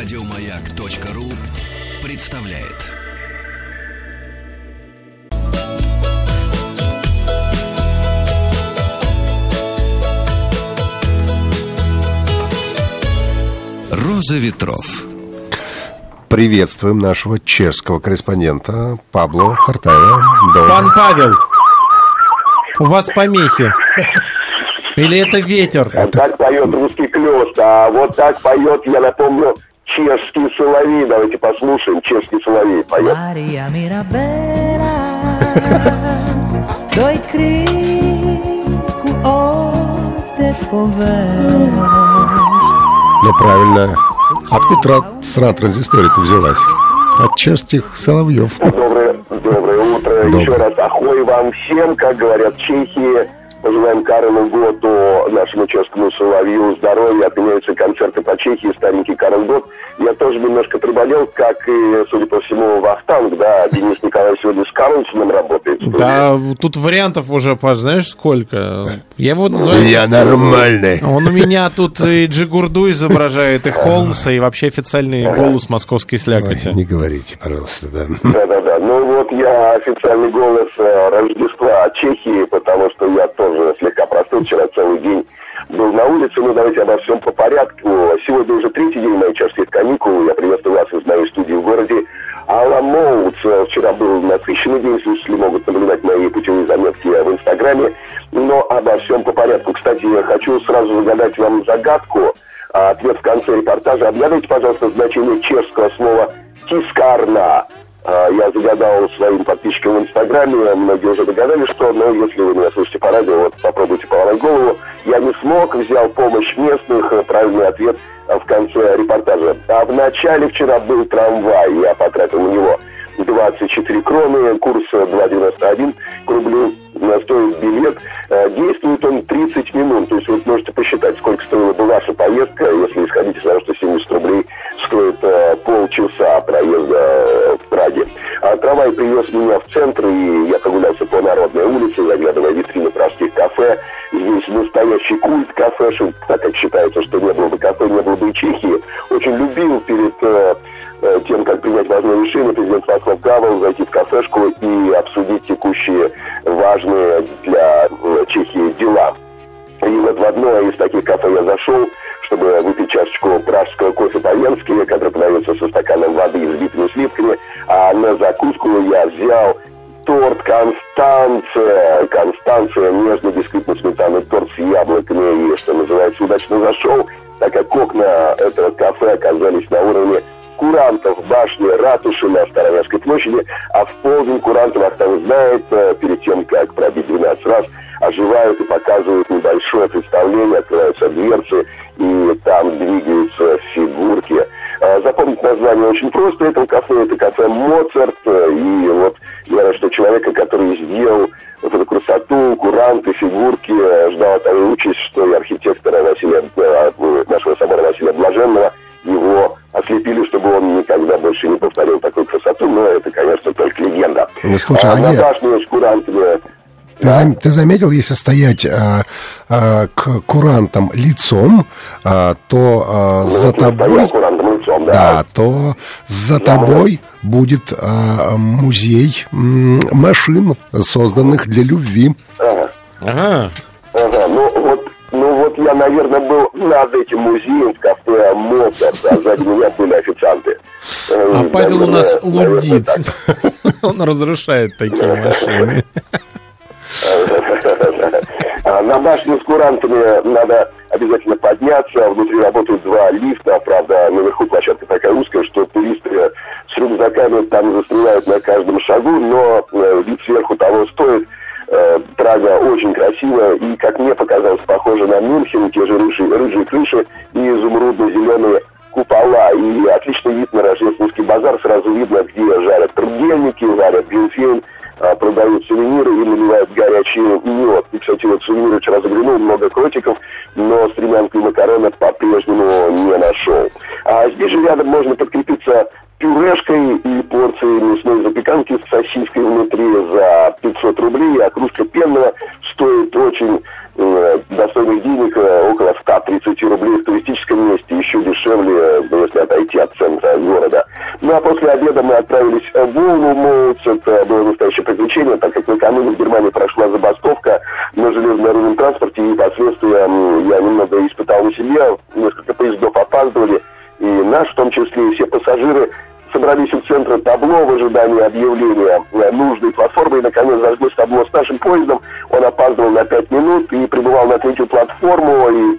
Радиомаяк.ру представляет. Роза ветров. Приветствуем нашего чешского корреспондента Пабло Хартая. Пан Павел, у вас помехи. Или это ветер? Вот так поет русский клёст, а вот так поет, я напомню, чешский соловей. Давайте послушаем, чешский соловей поет. Cricu o te povești. Ну, правильно. Откуда тра- страна транзистория-то взялась? От чешских соловьев. Доброе, доброе утро. Доброе. Еще раз ахой вам всем, как говорят в Чехии. Пожелаем Карлу Готу, нашему чешскому соловью, здоровья. Отменяются концерты по Чехии, старенький Карл Гот. Я тоже немножко приболел, как и, судя по всему, Вахтанг, да. Денис Николаев сегодня с Карлсоном работает. Да, тут вариантов уже, Паш, знаешь, сколько? Я его называю... Я нормальный. Он у меня тут и Джигурду изображает, и Холмса, и вообще официальный голос московской слякоти. Не говорите, пожалуйста, да. Да-да-да. Ну вот я официальный голос э, Рождества Чехии, потому что я тоже слегка простыл вчера целый день был на улице. Ну давайте обо всем по порядку. Сегодня уже третий день моих чешских каникул. Я приветствую вас из моей студии в городе Аламоут. Э, Вчера был насыщенный день, слушатели могут наблюдать мои путевые заметки в Инстаграме. Но обо всем по порядку. Кстати, я хочу сразу загадать вам загадку. Ответ в конце репортажа. Отгадайте, пожалуйста, значение чешского слова «тискарна». А, Я загадал своим подписчикам в Инстаграме, многие уже догадались, что, но если вы меня слушаете по радио, вот попробуйте поломать голову. Я не смог, взял помощь местных, э, правильный ответ э, в конце репортажа. А в начале вчера был трамвай, я потратил на него 24 кроны, курс э, 2,91 к рублю стоит билет. Э, Действует он 30 минут, то есть вы можете посчитать, сколько стоила бы ваша поездка, если исходить из того, что 70 рублей стоит э, полчаса проезда э, в Праге. А трамвай привез меня в центр, и я прогулялся по Народной улице, заглядывая в витрины пражских кафе. Здесь настоящий культ кафешек, так как считается, что не было бы кафе, не было бы и Чехии. Очень любил перед э, э, тем, как принять важное решение, президент Вацлав Гавел зайти в кафешку и обсудить текущие важные для э, Чехии дела. И вот в одно из таких кафе я зашел, закуску я взял торт Констанция. Констанция, нежный бисквитно-сметанный торт с яблоками. И, что называется, удачно зашел, так как окна этого кафе оказались на уровне курантов башни ратуши на Старовязской площади, а в полдень куранты Вахтанг знает, э, перед тем, как пробить 12 раз, оживают и показывают небольшое представление, открываются дверцы, и там двигаются фигурки. Э, Запомнить название очень просто. Этого кафе, это кафе Моцарт, э, и вот я рад, что человека, который сделал вот эту красоту, куранты, фигурки, э, ждала того участь, что и архитектора Василия, э, нашего собора Василия Блаженного, его ослепили, чтобы он никогда больше не повторил такую красоту, но это, конечно, только легенда. Ну, слушай, а а я- башне с курантами... Ты, зам- ты заметил, если стоять а, а, к курантам лицом, а, то а, ну, за тобой... стоял да. Да, то за тобой будет а, музей м, машин, созданных для любви. Ага. Ага. Ага, ну вот, ну вот я, наверное, был над этим музеем в кафе Моцарт, а сзади меня были официанты. Э, А Павел у нас лудит. Он разрушает такие машины. А На башню с курантами надо обязательно подняться. Внутри работают два лифта. Правда, наверху площадка такая узкая, что туристы с рюкзаками там застревают на каждом шагу, но э, вид сверху того стоит. Э, Прага очень красивая и, как мне показалось, похожа на Мюнхен, те же рыжие, рыжие крыши и изумрудно-зеленые купола. И отличный вид на рождественский базар. Сразу видно, где жарят трудельники, варят глинтвейн, а, продают сувениры и наливают горячий мед. И, кстати, вот сувениры вчера заглянул, много котиков, но стремянку и макаронов по-прежнему не нашел. А здесь же рядом можно подкрепиться пюрешкой и порцией мясной запеканки с сосиской внутри за 500 рублей, а кружка пенного стоит очень э, достойных денег, э, около 130 рублей в туристическом месте, еще дешевле, если отойти от после обеда мы отправились в Олумоутс. Приключение, так как накануне в Германии прошла забастовка на железнодорожном транспорте, и последствия я немного испытал на себе. Несколько поездов опаздывали, и наш, в том числе и все пассажиры, собрались у центра табло в ожидании объявления э, нужной платформы, и, наконец, зажглось табло с нашим поездом. Он опаздывал на пять минут и прибывал на третью платформу, и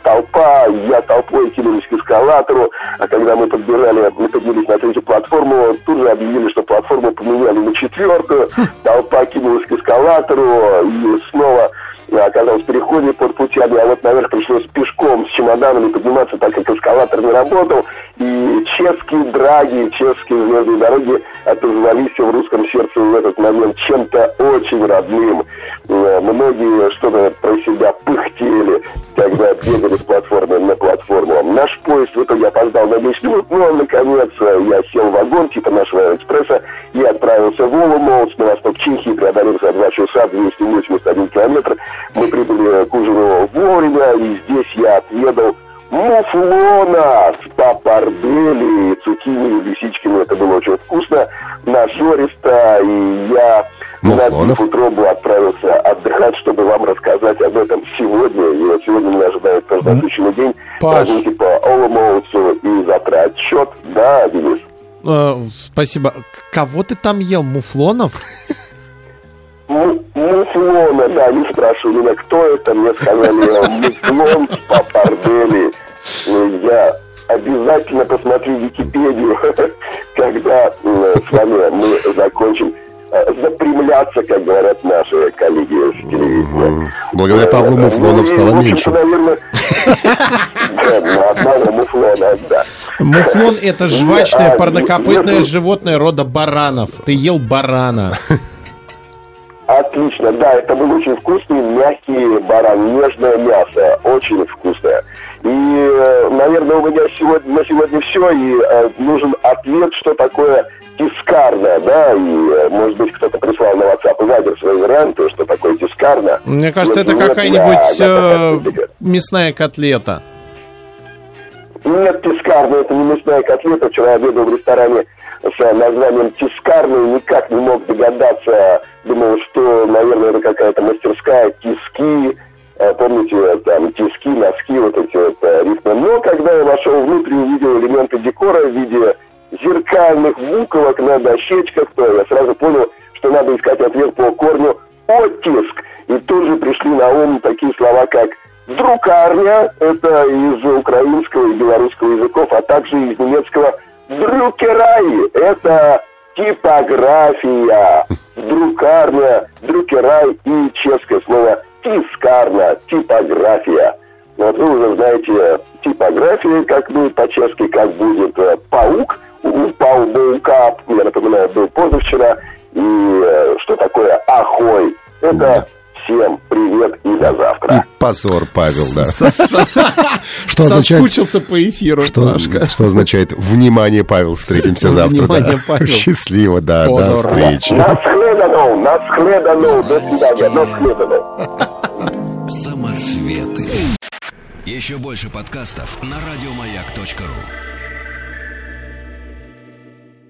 эскалатору, а когда мы подбежали, мы поднялись на третью платформу, тут же объявили, что платформу поменяли на четвертую, толпа кинулась к эскалатору, и снова я оказался в переходе под путями, а вот наверх пришлось пешком с чемоданами подниматься, так как эскалатор не работал. И чешские драги, чешские звездные дороги отозвались в русском сердце в этот момент чем-то очень родным. Многие что-то про себя пыхтели, когда бегали с платформы на платформу. Наш поезд в итоге опоздал на 10 минут, но, наконец, э, я сел в вагон типа нашего экспресса и отправился в Олумоутс на восток Чехии, преодолев за 2 часа 281 километр. Мы прибыли к ужину вовремя, и здесь я отведал муфлона с папардели, цукини и лисичками. Это было очень вкусно, нажористо, и я Муфлонов? набив утробу отправился отдыхать, чтобы вам рассказать об этом сегодня. И вот сегодня меня ожидает тоже насыщенный день. Паш. Прогулки по Олумоутсу и завтра отчет. Да, Денис. Э, Спасибо. К- Кого ты там ел? Муфлонов? Му- Муфлона, да, не спрашивали меня, кто это, мне сказали, муфлон с папардели. Ну, Я обязательно посмотрю Википедию, когда э, с вами мы закончим э, запрямляться, как говорят наши коллеги с телевидения. Благодаря Павлу Муфлонов ну, и, стало меньше. ну, одного муфлона, да. Муфлон — это жвачное парнокопытное животное рода баранов. Ты ел барана. Отлично, да, это был очень вкусный, мягкий баран, нежное мясо, очень вкусное. И, э, наверное, у меня сегодня, на сегодня все, и э, нужен ответ, что такое тискарно, да, и, э, может быть, кто-то прислал на WhatsApp и Viber свои варианты, что такое тискарно. Мне кажется, это Нет, какая-нибудь да, э, мясная котлета. Нет, тискарно, это не мясная котлета. Вчера обедал в ресторане с э, названием тискарный, никак не мог догадаться. Думал, что, наверное, это какая-то мастерская тиски. Э, Помните, там тиски, носки, буквок на дощечках, то я сразу понял, что надо искать ответ по корню оттиск. И тут же пришли на ум такие слова, как Друкарня, это из украинского и белорусского языков, а также из немецкого друкерай, это типография. Друкарня, друкерай и чешское слово тискарна, типография. Вот вы уже знаете типография, как будет по-чешски, как будет э, паук, упал паука, я напоминаю, был позавчера, и э, что такое ахой. Это всем привет и до завтра. И позор, Павел, да. Что означает- Соскучился по эфиру, Что, что означает «Внимание, Павел, встретимся завтра». да. Внимание, Павел. Счастливо, да, до встречи. Насхледану, насхледану, до свидания, насхледану. Самоцветы. Еще больше подкастов на радиомаяк.ру.